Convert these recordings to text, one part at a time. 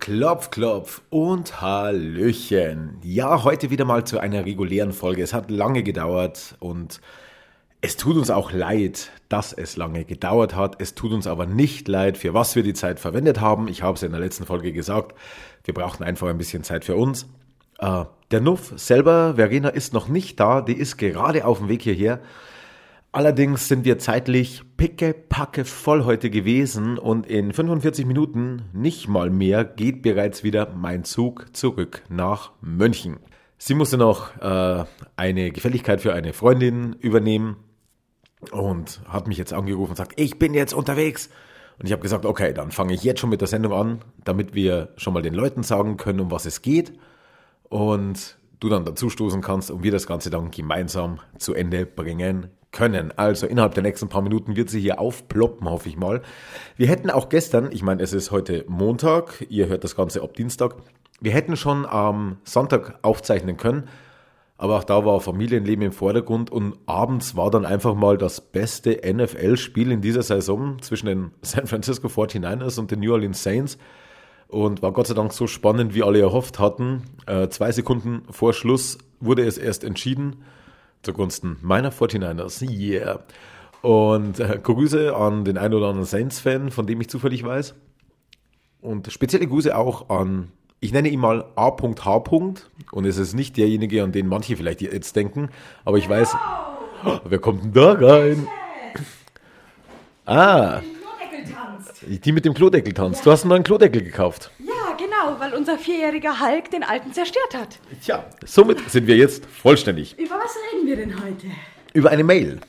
Klopf, klopf und Hallöchen. Ja, heute wieder mal zu einer regulären Folge. Es hat lange gedauert und es tut uns auch leid, dass es lange gedauert hat. Es tut uns aber nicht leid, für was wir die Zeit verwendet haben. Ich habe es in der letzten Folge gesagt. Wir brauchten einfach ein bisschen Zeit für uns. Äh, der Nuff selber, Verena, ist noch nicht da. Die ist gerade auf dem Weg hierher. Allerdings sind wir zeitlich pickepacke voll heute gewesen und in 45 Minuten, nicht mal mehr, geht bereits wieder mein Zug zurück nach München. Sie musste noch äh, eine Gefälligkeit für eine Freundin übernehmen und hat mich jetzt angerufen und sagt, ich bin jetzt unterwegs. Und ich habe gesagt, okay, dann fange ich jetzt schon mit der Sendung an, damit wir schon mal den Leuten sagen können, um was es geht. Und du dann dazustoßen kannst und wir das Ganze dann gemeinsam zu Ende bringen können. Also innerhalb der nächsten paar Minuten wird sie hier aufploppen, hoffe ich mal. Wir hätten auch gestern, ich meine, es ist heute Montag, ihr hört das Ganze ab Dienstag, wir hätten schon am Sonntag aufzeichnen können, aber auch da war Familienleben im Vordergrund und abends war dann einfach mal das beste NFL-Spiel in dieser Saison zwischen den San Francisco 49ers und den New Orleans Saints und war Gott sei Dank so spannend, wie alle erhofft hatten. Äh, zwei Sekunden vor Schluss wurde es erst entschieden zugunsten meiner 49ers. Yeah. Und äh, Grüße an den ein oder anderen Saints-Fan, von dem ich zufällig weiß. Und spezielle Grüße auch an, ich nenne ihn mal A.H. Und es ist nicht derjenige, an den manche vielleicht jetzt denken, aber ich weiß, oh, wer kommt denn da rein? Ah, die mit dem Klodeckel tanzt. Du hast einen neuen Klodeckel gekauft. Ja, genau, weil unser vierjähriger Hulk den alten zerstört hat. Tja, somit sind wir jetzt vollständig. Über was reden wir denn heute? Über eine Mail.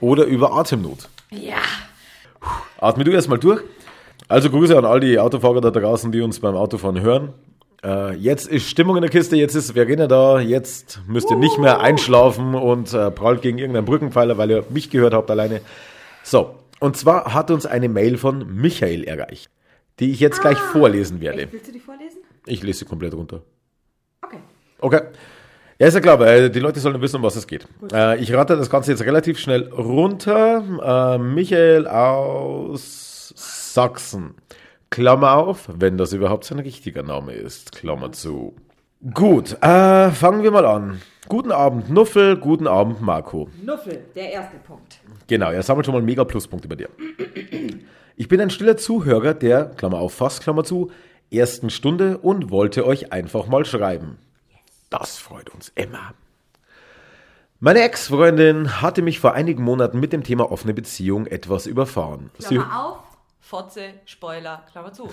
Oder über Atemnot. Ja. Atme du erstmal durch. Also Grüße an all die Autofahrer da draußen, die uns beim Autofahren hören. Äh, jetzt ist Stimmung in der Kiste, jetzt ist Verena da, jetzt müsst ihr nicht mehr einschlafen und äh, prallt gegen irgendeinen Brückenpfeiler, weil ihr mich gehört habt alleine. So, und zwar hat uns eine Mail von Michael erreicht, die ich jetzt gleich vorlesen werde. Echt, willst du die vorlesen? Ich lese sie komplett runter. Okay. Okay. Ja, ist ja klar, weil die Leute sollen wissen, um was es geht. Äh, ich rate das Ganze jetzt relativ schnell runter. Äh, Michael aus Sachsen. Klammer auf, wenn das überhaupt sein richtiger Name ist. Klammer zu. Gut, äh, fangen wir mal an. Guten Abend, Nuffel. Guten Abend, Marco. Nuffel, der erste Punkt. Genau, er sammelt schon mal mega Pluspunkte bei dir. Ich bin ein stiller Zuhörer der, Klammer auf, fast, Klammer zu, ersten Stunde und wollte euch einfach mal schreiben. Das freut uns immer. Meine Ex-Freundin hatte mich vor einigen Monaten mit dem Thema offene Beziehung etwas überfahren. Sie, Klammer auf, Fotze, Spoiler, Klammer zu.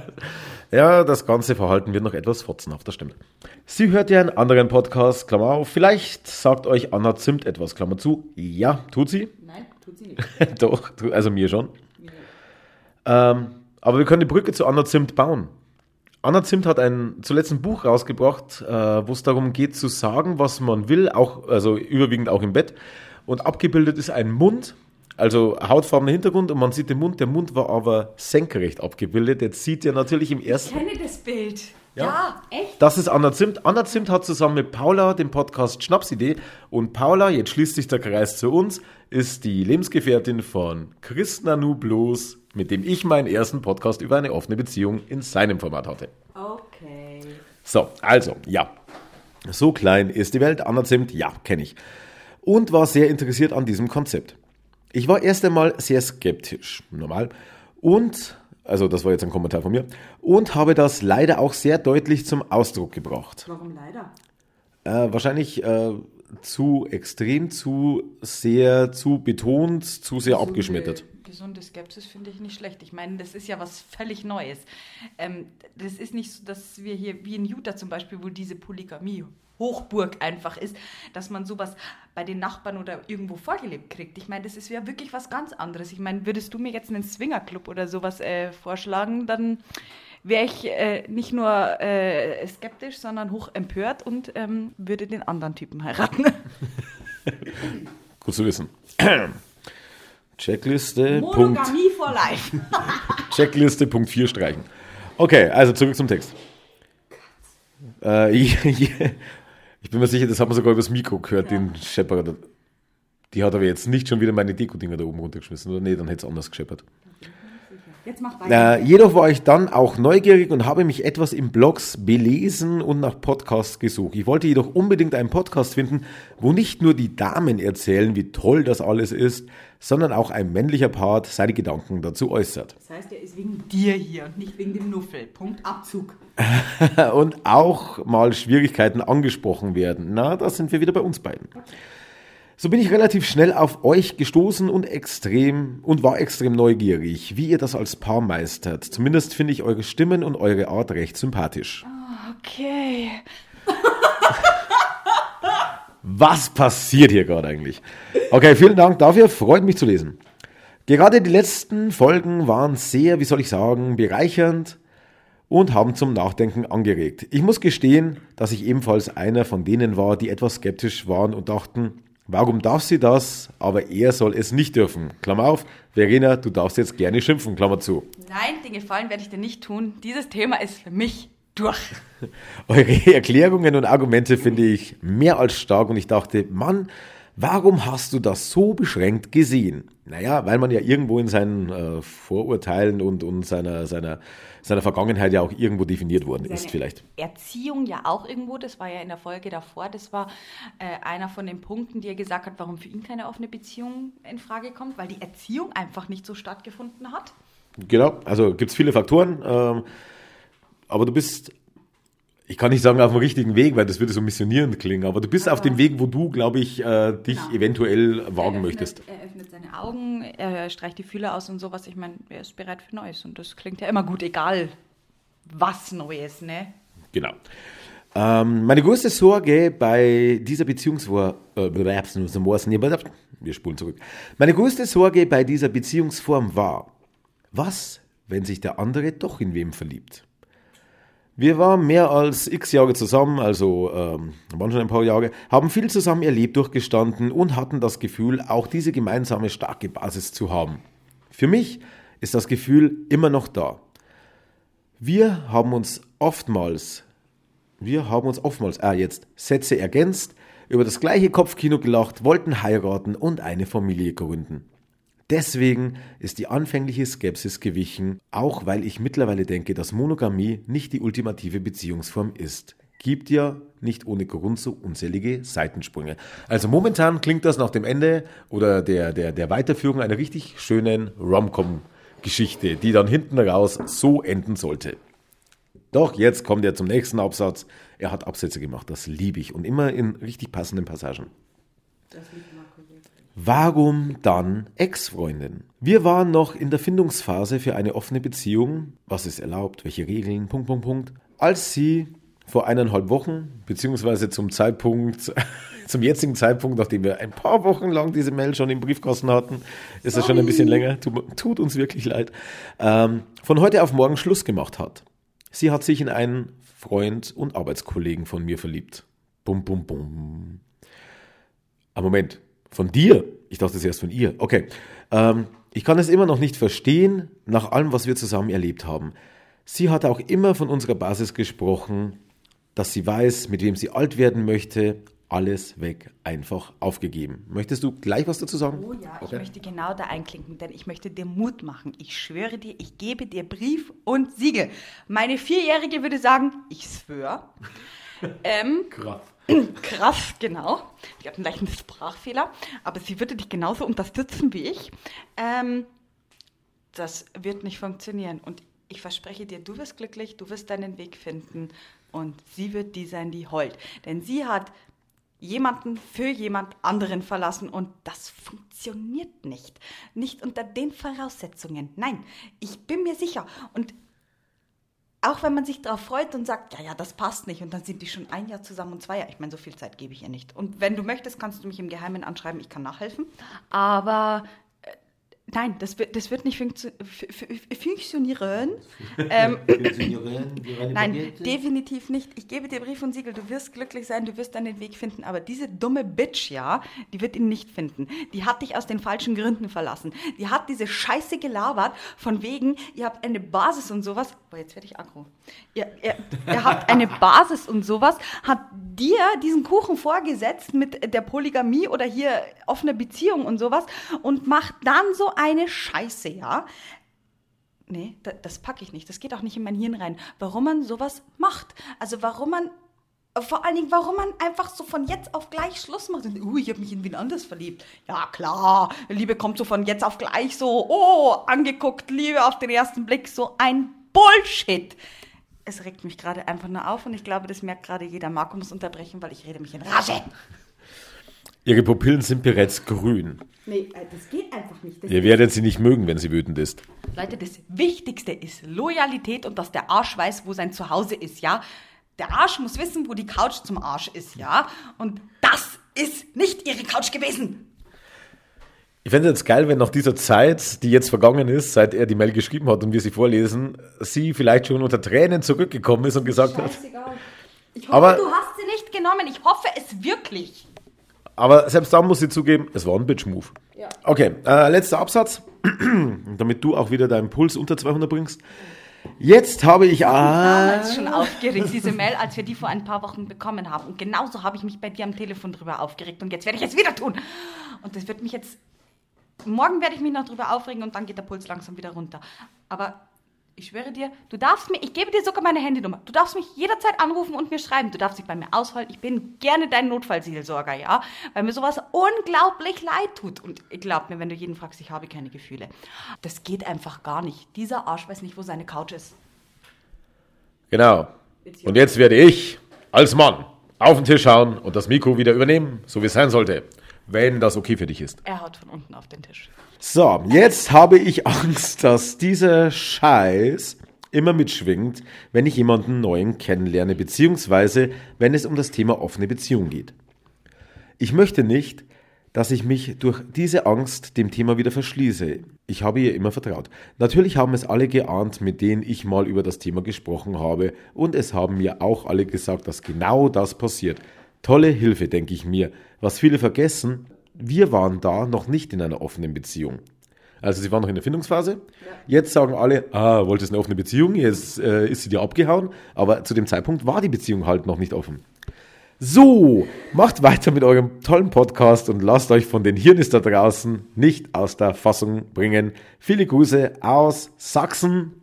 ja, das ganze Verhalten wird noch etwas fotzenhaft, das stimmt. Sie hört ja einen anderen Podcast, Klammer auf. Vielleicht sagt euch Anna Zimt etwas, Klammer zu. Ja, tut sie. Nein, tut sie nicht. Doch, also mir schon. Ähm, aber wir können die Brücke zu Anna Zimt bauen. Anna Zimt hat ein zuletzt ein Buch rausgebracht, äh, wo es darum geht zu sagen, was man will, auch also überwiegend auch im Bett. Und abgebildet ist ein Mund, also hautfarbener Hintergrund und man sieht den Mund. Der Mund war aber senkrecht abgebildet. Jetzt sieht ihr natürlich im Ich ersten. kenne das Bild. Ja. Ja, echt? Das ist Anna Zimt. Anna Zimt hat zusammen mit Paula den Podcast Schnapsidee. Und Paula, jetzt schließt sich der Kreis zu uns, ist die Lebensgefährtin von Chris Nanu Bloß, mit dem ich meinen ersten Podcast über eine offene Beziehung in seinem Format hatte. Okay. So, also, ja. So klein ist die Welt. Anna Zimt, ja, kenne ich. Und war sehr interessiert an diesem Konzept. Ich war erst einmal sehr skeptisch, normal. Und, also das war jetzt ein Kommentar von mir, und habe das leider auch sehr deutlich zum Ausdruck gebracht. Warum leider? Äh, wahrscheinlich äh, zu extrem, zu sehr, zu betont, zu sehr abgeschmettert. Gesunde Skepsis finde ich nicht schlecht. Ich meine, das ist ja was völlig Neues. Ähm, das ist nicht so, dass wir hier, wie in Utah zum Beispiel, wo diese Polygamie Hochburg einfach ist, dass man sowas bei den Nachbarn oder irgendwo vorgelebt kriegt. Ich meine, das ist ja wirklich was ganz anderes. Ich meine, würdest du mir jetzt einen Swingerclub oder sowas äh, vorschlagen, dann wäre ich äh, nicht nur äh, skeptisch, sondern hoch empört und ähm, würde den anderen Typen heiraten. Gut zu wissen. Checkliste, Punkt, Monogamie for life. Checkliste, Punkt 4 streichen. Okay, also zurück zum Text. Äh, ich, ich bin mir sicher, das haben wir sogar übers Mikro gehört, den Schepperer. Die hat aber jetzt nicht schon wieder meine Deko-Dinger da oben runtergeschmissen, oder? Nee, dann hätte es anders gescheppert. Jetzt mach weiter. Äh, jedoch war ich dann auch neugierig und habe mich etwas in Blogs belesen und nach Podcasts gesucht. Ich wollte jedoch unbedingt einen Podcast finden, wo nicht nur die Damen erzählen, wie toll das alles ist, sondern auch ein männlicher Part seine Gedanken dazu äußert. Das heißt, er ist wegen dir hier und nicht wegen dem Nuffel. Punkt Abzug. und auch mal Schwierigkeiten angesprochen werden. Na, da sind wir wieder bei uns beiden. So bin ich relativ schnell auf euch gestoßen und extrem und war extrem neugierig, wie ihr das als Paar meistert. Zumindest finde ich eure Stimmen und eure Art recht sympathisch. Okay. Was passiert hier gerade eigentlich? Okay, vielen Dank dafür, freut mich zu lesen. Gerade die letzten Folgen waren sehr, wie soll ich sagen, bereichernd und haben zum Nachdenken angeregt. Ich muss gestehen, dass ich ebenfalls einer von denen war, die etwas skeptisch waren und dachten, Warum darf sie das, aber er soll es nicht dürfen? Klammer auf, Verena, du darfst jetzt gerne schimpfen, Klammer zu. Nein, den Gefallen werde ich dir nicht tun. Dieses Thema ist für mich durch. Eure Erklärungen und Argumente finde ich mehr als stark und ich dachte, Mann, warum hast du das so beschränkt gesehen? Naja, weil man ja irgendwo in seinen äh, Vorurteilen und, und seiner, seiner seiner Vergangenheit ja auch irgendwo definiert worden ist, vielleicht. Erziehung ja auch irgendwo, das war ja in der Folge davor, das war äh, einer von den Punkten, die er gesagt hat, warum für ihn keine offene Beziehung in Frage kommt, weil die Erziehung einfach nicht so stattgefunden hat. Genau, also gibt es viele Faktoren, ähm, aber du bist ich kann nicht sagen auf dem richtigen Weg, weil das würde so missionierend klingen, aber du bist aber auf dem Weg, wo du, glaube ich, äh, dich genau. eventuell wagen er öffnet, möchtest. Er öffnet seine Augen, er streicht die Fühler aus und sowas. Ich meine, er ist bereit für Neues und das klingt ja immer gut, egal was Neues, ne? Genau. Ähm, meine größte Sorge bei dieser Beziehungsform, äh, wir spulen zurück. Meine größte Sorge bei dieser Beziehungsform war, was, wenn sich der andere doch in wem verliebt? Wir waren mehr als x Jahre zusammen, also ähm, waren schon ein paar Jahre, haben viel zusammen erlebt, durchgestanden und hatten das Gefühl, auch diese gemeinsame starke Basis zu haben. Für mich ist das Gefühl immer noch da. Wir haben uns oftmals, wir haben uns oftmals, ah jetzt, Sätze ergänzt, über das gleiche Kopfkino gelacht, wollten heiraten und eine Familie gründen. Deswegen ist die anfängliche Skepsis gewichen, auch weil ich mittlerweile denke, dass Monogamie nicht die ultimative Beziehungsform ist. Gibt ja nicht ohne Grund so unzählige Seitensprünge. Also momentan klingt das nach dem Ende oder der, der, der Weiterführung einer richtig schönen Rom-Com-Geschichte, die dann hinten raus so enden sollte. Doch jetzt kommt er zum nächsten Absatz. Er hat Absätze gemacht, das liebe ich und immer in richtig passenden Passagen. Das liegt Warum dann Ex-Freundin? Wir waren noch in der Findungsphase für eine offene Beziehung. Was ist erlaubt? Welche Regeln? Punkt, Punkt, Punkt. Als sie vor eineinhalb Wochen, beziehungsweise zum Zeitpunkt, zum jetzigen Zeitpunkt, nachdem wir ein paar Wochen lang diese Mail schon im Briefkasten hatten, ist es schon ein bisschen länger, tut, tut uns wirklich leid, ähm, von heute auf morgen Schluss gemacht hat. Sie hat sich in einen Freund und Arbeitskollegen von mir verliebt. Bum, bum, bum. Aber Moment, von dir? Ich dachte zuerst von ihr. Okay. Ähm, ich kann es immer noch nicht verstehen, nach allem, was wir zusammen erlebt haben. Sie hat auch immer von unserer Basis gesprochen, dass sie weiß, mit wem sie alt werden möchte. Alles weg, einfach aufgegeben. Möchtest du gleich was dazu sagen? Oh ja, okay. ich möchte genau da einklinken, denn ich möchte dir Mut machen. Ich schwöre dir, ich gebe dir Brief und Siegel. Meine Vierjährige würde sagen, ich schwöre. ähm, Krass. Krass, genau. Die hat einen leichten Sprachfehler, aber sie würde dich genauso unterstützen wie ich. Ähm, das wird nicht funktionieren. Und ich verspreche dir, du wirst glücklich, du wirst deinen Weg finden und sie wird die sein, die heult. Denn sie hat jemanden für jemand anderen verlassen und das funktioniert nicht. Nicht unter den Voraussetzungen. Nein, ich bin mir sicher. Und auch wenn man sich darauf freut und sagt, ja, ja, das passt nicht und dann sind die schon ein Jahr zusammen und zwei Jahre. Ich meine, so viel Zeit gebe ich ihr nicht. Und wenn du möchtest, kannst du mich im Geheimen anschreiben, ich kann nachhelfen. Aber Nein, das wird, das wird nicht funktio funktionieren. ähm, Nein, definitiv nicht. Ich gebe dir Brief und Siegel, du wirst glücklich sein, du wirst deinen Weg finden, aber diese dumme Bitch, ja, die wird ihn nicht finden. Die hat dich aus den falschen Gründen verlassen. Die hat diese Scheiße gelabert, von wegen, ihr habt eine Basis und sowas. Boah, jetzt werde ich aggro. Ihr, ihr, ihr habt eine Basis und sowas, hat dir diesen Kuchen vorgesetzt mit der Polygamie oder hier offene Beziehung und sowas und macht dann so eine Scheiße, ja. Nee, da, das packe ich nicht. Das geht auch nicht in mein Hirn rein. Warum man sowas macht. Also warum man, vor allen Dingen, warum man einfach so von jetzt auf gleich Schluss macht. Und, uh, ich habe mich in wen anders verliebt. Ja, klar, Liebe kommt so von jetzt auf gleich so, oh, angeguckt, Liebe auf den ersten Blick, so ein Bullshit. Es regt mich gerade einfach nur auf und ich glaube, das merkt gerade jeder. Marco muss unterbrechen, weil ich rede mich in Rage. Ihre Pupillen sind bereits grün. Nee, äh, das geht einfach nicht. Das Ihr werdet sie nicht mögen, wenn sie wütend ist. Leute, das Wichtigste ist Loyalität und dass der Arsch weiß, wo sein Zuhause ist, ja? Der Arsch muss wissen, wo die Couch zum Arsch ist, ja? Und das ist nicht ihre Couch gewesen. Ich fände es jetzt geil, wenn nach dieser Zeit, die jetzt vergangen ist, seit er die Mail geschrieben hat und wir sie vorlesen, sie vielleicht schon unter Tränen zurückgekommen ist und gesagt hat. Scheißegal. Ich hoffe, Aber- du hast sie nicht genommen. Ich hoffe es wirklich. Aber selbst dann muss sie zugeben, es war ein Bitch-Move. Ja. Okay, äh, letzter Absatz, damit du auch wieder deinen Puls unter 200 bringst. Jetzt habe ich... Ah, damals schon aufgeregt, diese Mail, als wir die vor ein paar Wochen bekommen haben. Und genauso habe ich mich bei dir am Telefon drüber aufgeregt. Und jetzt werde ich es wieder tun. Und das wird mich jetzt. Morgen werde ich mich noch drüber aufregen und dann geht der Puls langsam wieder runter. Aber ich schwöre dir, du darfst mir, ich gebe dir sogar meine Handynummer. Du darfst mich jederzeit anrufen und mir schreiben. Du darfst dich bei mir ausholen. Ich bin gerne dein Notfallseelsorger, ja? Weil mir sowas unglaublich leid tut. Und glaub mir, wenn du jeden fragst, ich habe keine Gefühle. Das geht einfach gar nicht. Dieser Arsch weiß nicht, wo seine Couch ist. genau. Und jetzt werde ich als Mann auf den Tisch hauen und das Mikro wieder übernehmen, so wie es sein sollte, wenn das okay für dich ist. Er haut von unten auf den Tisch. So, jetzt habe ich Angst, dass dieser Scheiß immer mitschwingt, wenn ich jemanden neuen kennenlerne, beziehungsweise wenn es um das Thema offene Beziehung geht. Ich möchte nicht, dass ich mich durch diese Angst dem Thema wieder verschließe. Ich habe ihr immer vertraut. Natürlich haben es alle geahnt, mit denen ich mal über das Thema gesprochen habe, und es haben mir auch alle gesagt, dass genau das passiert. Tolle Hilfe, denke ich mir. Was viele vergessen, wir waren da noch nicht in einer offenen Beziehung. Also sie waren noch in der Findungsphase. Jetzt sagen alle, ah, wolltest eine offene Beziehung, jetzt äh, ist sie dir abgehauen. Aber zu dem Zeitpunkt war die Beziehung halt noch nicht offen. So, macht weiter mit eurem tollen Podcast und lasst euch von den Hirnis da draußen nicht aus der Fassung bringen. Viele Grüße aus Sachsen.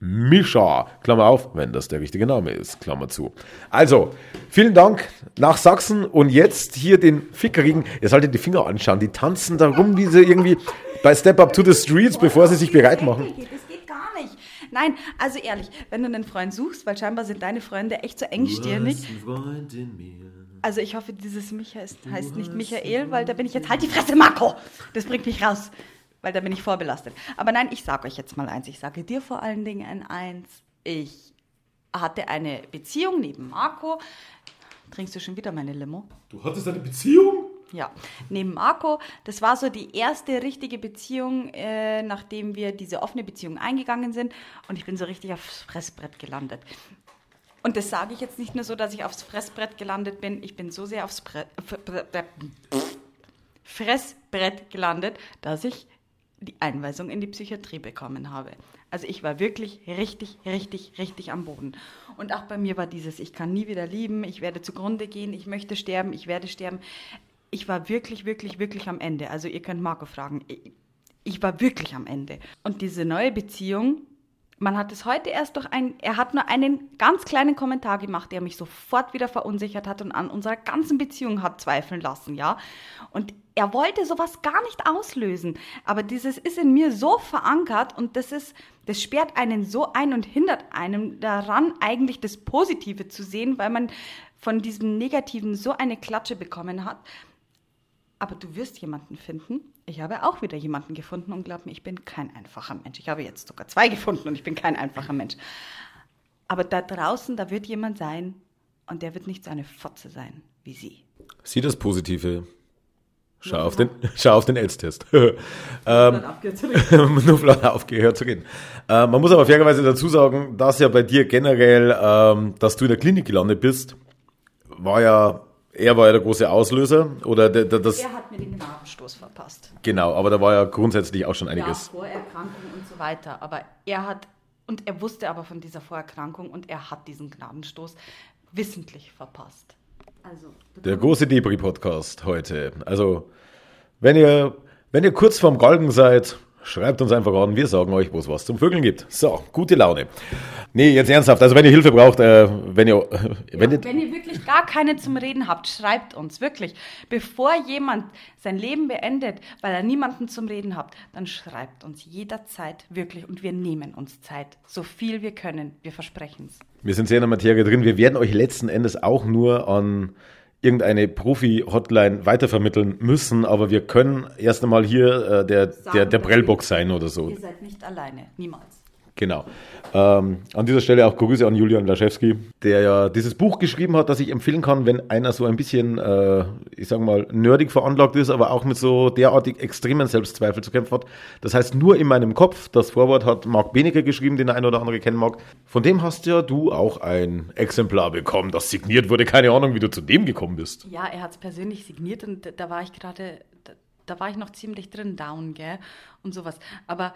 Mischa, Klammer auf, wenn das der richtige Name ist, Klammer zu. Also, vielen Dank nach Sachsen und jetzt hier den Fickerigen, ihr solltet die Finger anschauen, die tanzen da rum, wie sie irgendwie bei Step Up to the Streets, bevor sie sich bereit machen. Das geht gar nicht. Nein, also ehrlich, wenn du einen Freund suchst, weil scheinbar sind deine Freunde echt so engstirnig. Also ich hoffe, dieses Micha ist, heißt nicht Michael, weil da bin ich jetzt halt die Fresse, Marco! Das bringt mich raus, weil da bin ich vorbelastet. Aber nein, ich sage euch jetzt mal eins. Ich sage dir vor allen Dingen ein Eins. Ich hatte eine Beziehung neben Marco. Trinkst du schon wieder meine Limo? Du hattest eine Beziehung? Ja, neben Marco, das war so die erste richtige Beziehung, äh, nachdem wir diese offene Beziehung eingegangen sind. Und ich bin so richtig aufs Fressbrett gelandet. Und das sage ich jetzt nicht nur so, dass ich aufs Fressbrett gelandet bin. Ich bin so sehr aufs Bre- Fressbrett gelandet, dass ich die Einweisung in die Psychiatrie bekommen habe. Also ich war wirklich richtig, richtig, richtig am Boden. Und auch bei mir war dieses, ich kann nie wieder lieben, ich werde zugrunde gehen, ich möchte sterben, ich werde sterben. Ich war wirklich, wirklich, wirklich am Ende. Also ihr könnt Marco fragen. Ich, ich war wirklich am Ende. Und diese neue Beziehung, man hat es heute erst durch ein, er hat nur einen ganz kleinen Kommentar gemacht, der mich sofort wieder verunsichert hat und an unserer ganzen Beziehung hat zweifeln lassen, ja. Und er wollte sowas gar nicht auslösen, aber dieses ist in mir so verankert und das ist, das sperrt einen so ein und hindert einem daran, eigentlich das Positive zu sehen, weil man von diesem Negativen so eine Klatsche bekommen hat. Aber du wirst jemanden finden. Ich habe auch wieder jemanden gefunden und glaub mir, ich bin kein einfacher Mensch. Ich habe jetzt sogar zwei gefunden und ich bin kein einfacher Mensch. Aber da draußen, da wird jemand sein und der wird nicht so eine Fotze sein wie sie. Sieh das Positive. Schau auf den, schau auf den AIDS-Test. Ähm, Nur flott aufgehört zu reden. Äh, man muss aber fairerweise dazu sagen, dass ja bei dir generell, ähm, dass du in der Klinik gelandet bist, war ja, er war ja der große Auslöser. Oder der, der, das, er hat mir den Gnadenstoß verpasst. genau, aber da war ja grundsätzlich auch schon Ja, einiges. Vorerkrankung und so weiter. Aber er hat, und er wusste aber von dieser Vorerkrankung und er hat diesen Gnadenstoß wissentlich verpasst. Also, Der große Debris-Podcast heute. Also, wenn ihr, wenn ihr kurz vorm Galgen seid, schreibt uns einfach an, wir sagen euch, wo es was zum Vögeln gibt. So, gute Laune. Nee, jetzt ernsthaft, also wenn ihr Hilfe braucht, äh, wenn ihr... Äh, wenn, ja, wenn ihr wirklich gar keine zum Reden habt, schreibt uns, wirklich. Bevor jemand sein Leben beendet, weil er niemanden zum Reden hat, dann schreibt uns jederzeit wirklich und wir nehmen uns Zeit, so viel wir können, wir versprechen es. Wir sind sehr in der Materie drin, wir werden euch letzten Endes auch nur an irgendeine Profi-Hotline weitervermitteln müssen, aber wir können erst einmal hier äh, der, der, der Prellbock sein oder so. Ihr seid nicht alleine, niemals. Genau. Ähm, an dieser Stelle auch Grüße an Julian Laschewski, der ja dieses Buch geschrieben hat, das ich empfehlen kann, wenn einer so ein bisschen, äh, ich sag mal, nerdig veranlagt ist, aber auch mit so derartig extremen Selbstzweifel zu kämpfen hat. Das heißt, nur in meinem Kopf, das Vorwort hat Marc Benecke geschrieben, den der eine oder andere kennen mag. Von dem hast ja du auch ein Exemplar bekommen, das signiert wurde. Keine Ahnung, wie du zu dem gekommen bist. Ja, er hat es persönlich signiert und da war ich gerade, da, da war ich noch ziemlich drin, down, gell, und sowas. Aber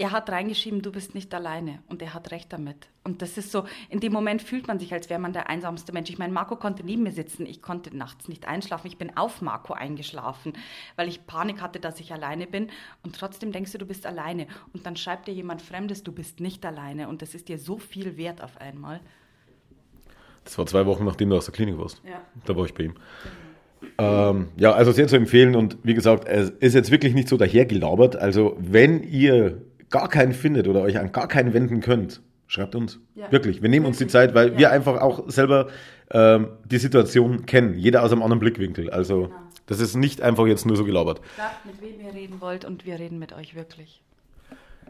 er hat reingeschrieben, du bist nicht alleine. Und er hat recht damit. Und das ist so, in dem Moment fühlt man sich, als wäre man der einsamste Mensch. Ich meine, Marco konnte neben mir sitzen. Ich konnte nachts nicht einschlafen. Ich bin auf Marco eingeschlafen, weil ich Panik hatte, dass ich alleine bin. Und trotzdem denkst du, du bist alleine. Und dann schreibt dir jemand Fremdes, du bist nicht alleine. Und das ist dir so viel wert auf einmal. Das war zwei Wochen, nachdem du aus der Klinik warst. Ja. Da war ich bei ihm. Ähm, ja, also sehr zu empfehlen und wie gesagt, es ist jetzt wirklich nicht so dahergelabert. Also wenn ihr gar keinen findet oder euch an gar keinen wenden könnt, schreibt uns. Ja. Wirklich. Wir nehmen uns die Zeit, weil ja. wir einfach auch selber ähm, die Situation kennen. Jeder aus einem anderen Blickwinkel. Also genau. das ist nicht einfach jetzt nur so gelabert. Sagt, mit wem ihr reden wollt und wir reden mit euch wirklich.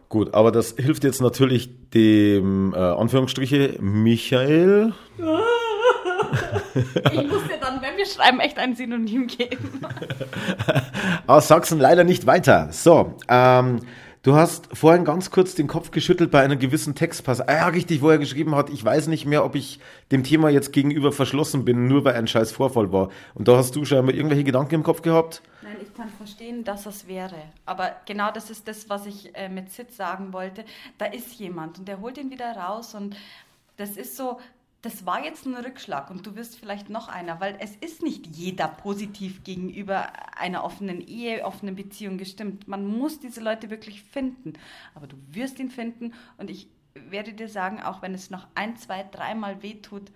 Gut, aber das hilft jetzt natürlich dem, äh, Anführungsstriche, Michael. ich muss dir dann, wenn wir schreiben, echt ein Synonym geben. Aus Sachsen leider nicht weiter. So, ähm, Du hast vorhin ganz kurz den Kopf geschüttelt bei einer gewissen Textpassage. Ah ja, richtig, wo er geschrieben hat, ich weiß nicht mehr, ob ich dem Thema jetzt gegenüber verschlossen bin, nur weil ein scheiß Vorfall war. Und da hast du schon mal irgendwelche Gedanken im Kopf gehabt? Nein, ich kann verstehen, dass das wäre. Aber genau das ist das, was ich äh, mit Sid sagen wollte. Da ist jemand und der holt ihn wieder raus und das ist so, das war jetzt ein Rückschlag und du wirst vielleicht noch einer, weil es ist nicht jeder positiv gegenüber einer offenen Ehe, offenen Beziehung gestimmt. Man muss diese Leute wirklich finden. Aber du wirst ihn finden und ich werde dir sagen, auch wenn es noch ein, zwei, dreimal wehtut,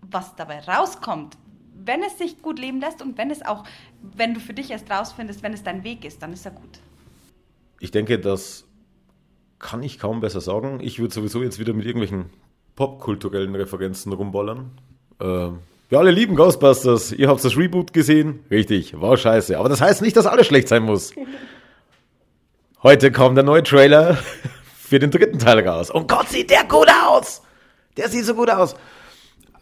was dabei rauskommt, wenn es sich gut leben lässt und wenn es auch, wenn du für dich erst rausfindest, wenn es dein Weg ist, dann ist er gut. Ich denke, das kann ich kaum besser sagen. Ich würde sowieso jetzt wieder mit irgendwelchen popkulturellen Referenzen rumballern. Äh, wir alle lieben Ghostbusters. Ihr habt das Reboot gesehen. Richtig, war scheiße. Aber das heißt nicht, dass alles schlecht sein muss. Heute kam der neue Trailer für den dritten Teil raus. Und Gott, sieht der gut aus! Der sieht so gut aus.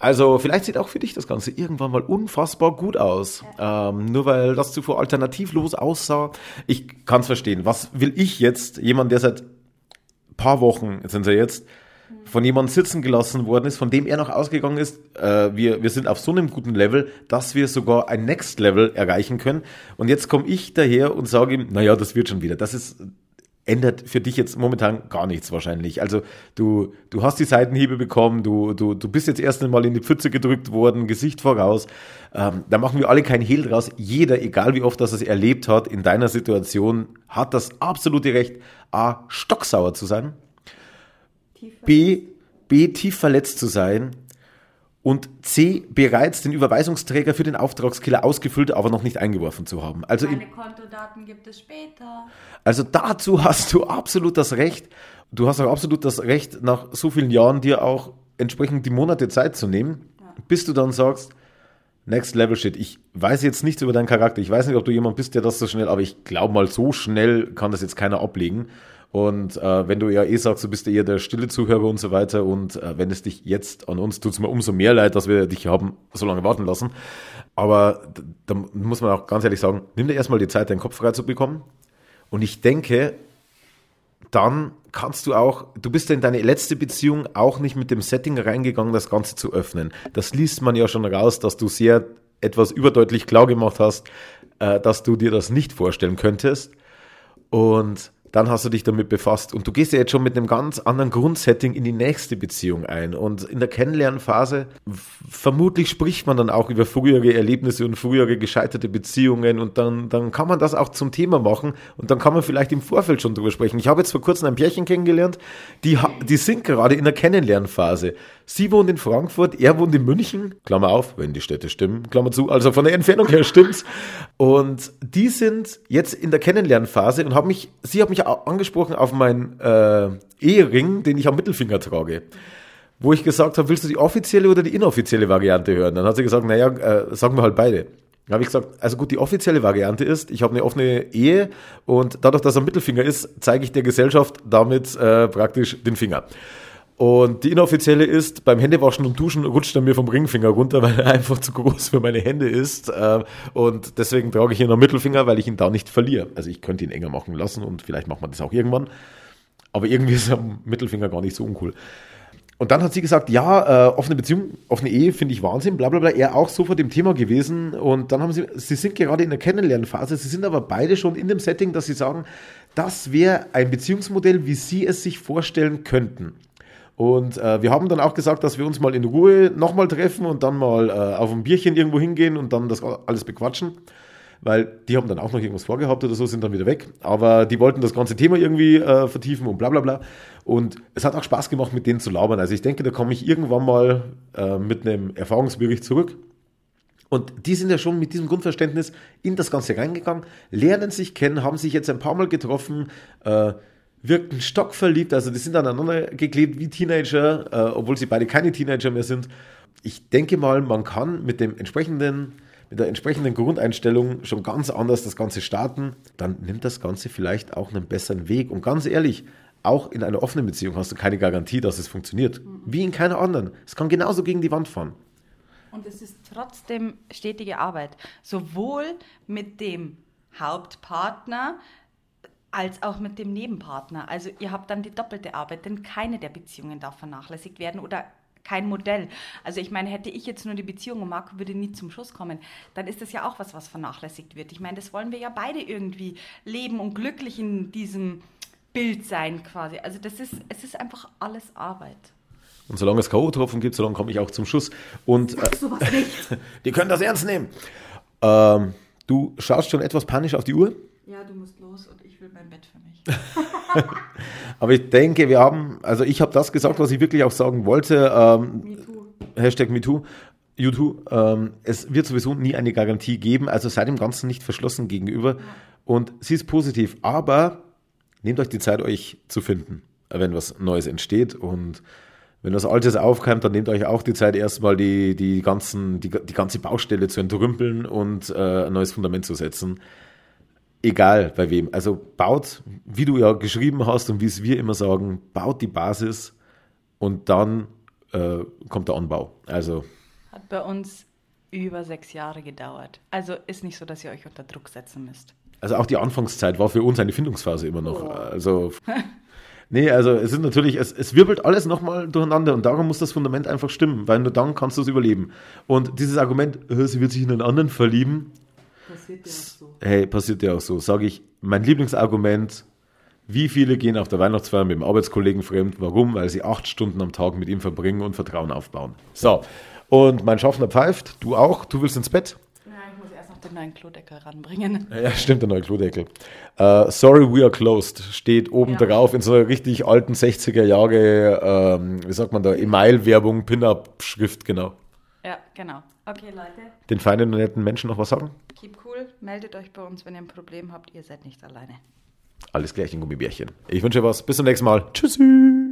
Also vielleicht sieht auch für dich das Ganze irgendwann mal unfassbar gut aus. Ähm, nur weil das zuvor alternativlos aussah. Ich kann es verstehen. Was will ich jetzt, jemand, der seit paar Wochen, jetzt sind sie jetzt, von jemandem sitzen gelassen worden ist, von dem er noch ausgegangen ist, äh, wir, wir sind auf so einem guten Level, dass wir sogar ein Next Level erreichen können. Und jetzt komme ich daher und sage ihm, naja, das wird schon wieder. Das ist, ändert für dich jetzt momentan gar nichts wahrscheinlich. Also du, du hast die Seitenhiebe bekommen, du, du, du bist jetzt erst einmal in die Pfütze gedrückt worden, Gesicht voraus. Ähm, da machen wir alle kein Hehl draus. Jeder, egal wie oft das es erlebt hat, in deiner Situation, hat das absolute Recht, A, stocksauer zu sein B, B tief verletzt zu sein und C bereits den Überweisungsträger für den Auftragskiller ausgefüllt, aber noch nicht eingeworfen zu haben. Also Meine Kontodaten gibt es später. Also dazu hast du absolut das Recht. Du hast auch absolut das Recht, nach so vielen Jahren dir auch entsprechend die Monate Zeit zu nehmen, ja. bis du dann sagst, Next Level Shit. Ich weiß jetzt nichts über deinen Charakter. Ich weiß nicht, ob du jemand bist, der das so schnell, aber ich glaube mal, so schnell kann das jetzt keiner ablegen. Und äh, wenn du ja eh sagst, du bist eher der stille Zuhörer und so weiter und äh, wenn es dich jetzt an uns tut es mir umso mehr leid, dass wir dich haben so lange warten lassen. Aber da muss man auch ganz ehrlich sagen, nimm dir erstmal die Zeit, deinen Kopf frei zu bekommen. Und ich denke, dann kannst du auch, du bist in deine letzte Beziehung auch nicht mit dem Setting reingegangen, das Ganze zu öffnen. Das liest man ja schon raus, dass du sehr etwas überdeutlich klar gemacht hast, äh, dass du dir das nicht vorstellen könntest. Und dann hast du dich damit befasst und du gehst ja jetzt schon mit einem ganz anderen Grundsetting in die nächste Beziehung ein und in der Kennenlernphase vermutlich spricht man dann auch über frühere Erlebnisse und frühere gescheiterte Beziehungen und dann, dann kann man das auch zum Thema machen und dann kann man vielleicht im Vorfeld schon drüber sprechen. Ich habe jetzt vor kurzem ein Pärchen kennengelernt, die, die sind gerade in der Kennenlernphase. Sie wohnt in Frankfurt, er wohnt in München, Klammer auf, wenn die Städte stimmen, Klammer zu, also von der Entfernung her stimmt's. Und die sind jetzt in der Kennenlernphase und haben mich, sie hat mich angesprochen auf meinen äh, Ehering, den ich am Mittelfinger trage. Wo ich gesagt habe, willst du die offizielle oder die inoffizielle Variante hören? Dann hat sie gesagt, naja, äh, sagen wir halt beide. Dann habe ich gesagt, also gut, die offizielle Variante ist, ich habe eine offene Ehe und dadurch, dass er Mittelfinger ist, zeige ich der Gesellschaft damit äh, praktisch den Finger. Und die inoffizielle ist, beim Händewaschen und Duschen rutscht er mir vom Ringfinger runter, weil er einfach zu groß für meine Hände ist. Äh, und deswegen trage ich ihn am Mittelfinger, weil ich ihn da nicht verliere. Also ich könnte ihn enger machen lassen und vielleicht macht man das auch irgendwann. Aber irgendwie ist am Mittelfinger gar nicht so uncool. Und dann hat sie gesagt, ja, äh, offene Beziehung, offene Ehe finde ich Wahnsinn, bla bla bla. Er auch so vor dem Thema gewesen. Und dann haben sie, sie sind gerade in der Kennenlernphase, sie sind aber beide schon in dem Setting, dass sie sagen, das wäre ein Beziehungsmodell, wie sie es sich vorstellen könnten. Und äh, wir haben dann auch gesagt, dass wir uns mal in Ruhe nochmal treffen und dann mal äh, auf ein Bierchen irgendwo hingehen und dann das alles bequatschen. Weil die haben dann auch noch irgendwas vorgehabt oder so, sind dann wieder weg. Aber die wollten das ganze Thema irgendwie äh, vertiefen und bla bla bla. Und es hat auch Spaß gemacht, mit denen zu labern. Also ich denke, da komme ich irgendwann mal äh, mit einem Erfahrungsbericht zurück. Und die sind ja schon mit diesem Grundverständnis in das Ganze reingegangen, lernen sich kennen, haben sich jetzt ein paar Mal getroffen, äh, wirkten stockverliebt, also die sind aneinander geklebt wie Teenager, äh, obwohl sie beide keine Teenager mehr sind. Ich denke mal, man kann mit dem entsprechenden mit der entsprechenden Grundeinstellung schon ganz anders das Ganze starten, dann nimmt das Ganze vielleicht auch einen besseren Weg. Und ganz ehrlich, auch in einer offenen Beziehung hast du keine Garantie, dass es funktioniert. Wie in keiner anderen. Es kann genauso gegen die Wand fahren. Und es ist trotzdem stetige Arbeit. Sowohl mit dem Hauptpartner als auch mit dem Nebenpartner. Also ihr habt dann die doppelte Arbeit, denn keine der Beziehungen darf vernachlässigt werden oder kein Modell. Also ich meine, hätte ich jetzt nur die Beziehung und Marco würde nie zum Schuss kommen, dann ist das ja auch was, was vernachlässigt wird. Ich meine, das wollen wir ja beide irgendwie leben und glücklich in diesem Bild sein quasi. Also das ist, es ist einfach alles Arbeit. Und solange es K.O.-Tropfen gibt, solange komme ich auch zum Schuss. Und äh, sowas nicht. die können das ernst nehmen. Ähm, du schaust schon etwas panisch auf die Uhr. Ja, du musst los und will mein Bett für mich. Aber ich denke, wir haben, also ich habe das gesagt, was ich wirklich auch sagen wollte. Ähm, MeToo. Hashtag MeToo. YouTube, ähm, es wird sowieso nie eine Garantie geben, also seid dem Ganzen nicht verschlossen gegenüber. Ja. Und sie ist positiv, aber nehmt euch die Zeit, euch zu finden, wenn was Neues entsteht. Und wenn was Altes aufkommt, dann nehmt euch auch die Zeit, erstmal die, die, ganzen, die, die ganze Baustelle zu entrümpeln und äh, ein neues Fundament zu setzen egal bei wem. Also baut, wie du ja geschrieben hast und wie es wir immer sagen, baut die Basis und dann äh, kommt der Anbau. Also hat bei uns über sechs Jahre gedauert. Also ist nicht so, dass ihr euch unter Druck setzen müsst. Also auch die Anfangszeit war für uns eine Findungsphase immer noch. Oh. Also nee, also es ist natürlich, es, es wirbelt alles nochmal durcheinander und darum muss das Fundament einfach stimmen, weil nur dann kannst du es überleben. Und dieses Argument, sie wird sich in einen anderen verlieben, Passiert ja auch so. Hey, passiert ja auch so. Sage ich, mein Lieblingsargument, wie viele gehen auf der Weihnachtsfeier mit dem Arbeitskollegen fremd? Warum? Weil sie acht Stunden am Tag mit ihm verbringen und Vertrauen aufbauen. So, und mein Schaffner pfeift, du auch, du willst ins Bett? Ja, ich muss erst noch den neuen Klodeckel ranbringen. Ja, stimmt, der neue Klodeckel. Uh, sorry, we are closed steht oben ja. drauf in so einer richtig alten 60er Jahre, ähm, wie sagt man da, E-Mail-Werbung, Pin-Up-Schrift, genau. Ja, genau. Okay, Leute. Den feinen und netten Menschen noch was sagen? Keep cool, meldet euch bei uns, wenn ihr ein Problem habt. Ihr seid nicht alleine. Alles gleich ein Gummibärchen. Ich wünsche was. Bis zum nächsten Mal. Tschüssi.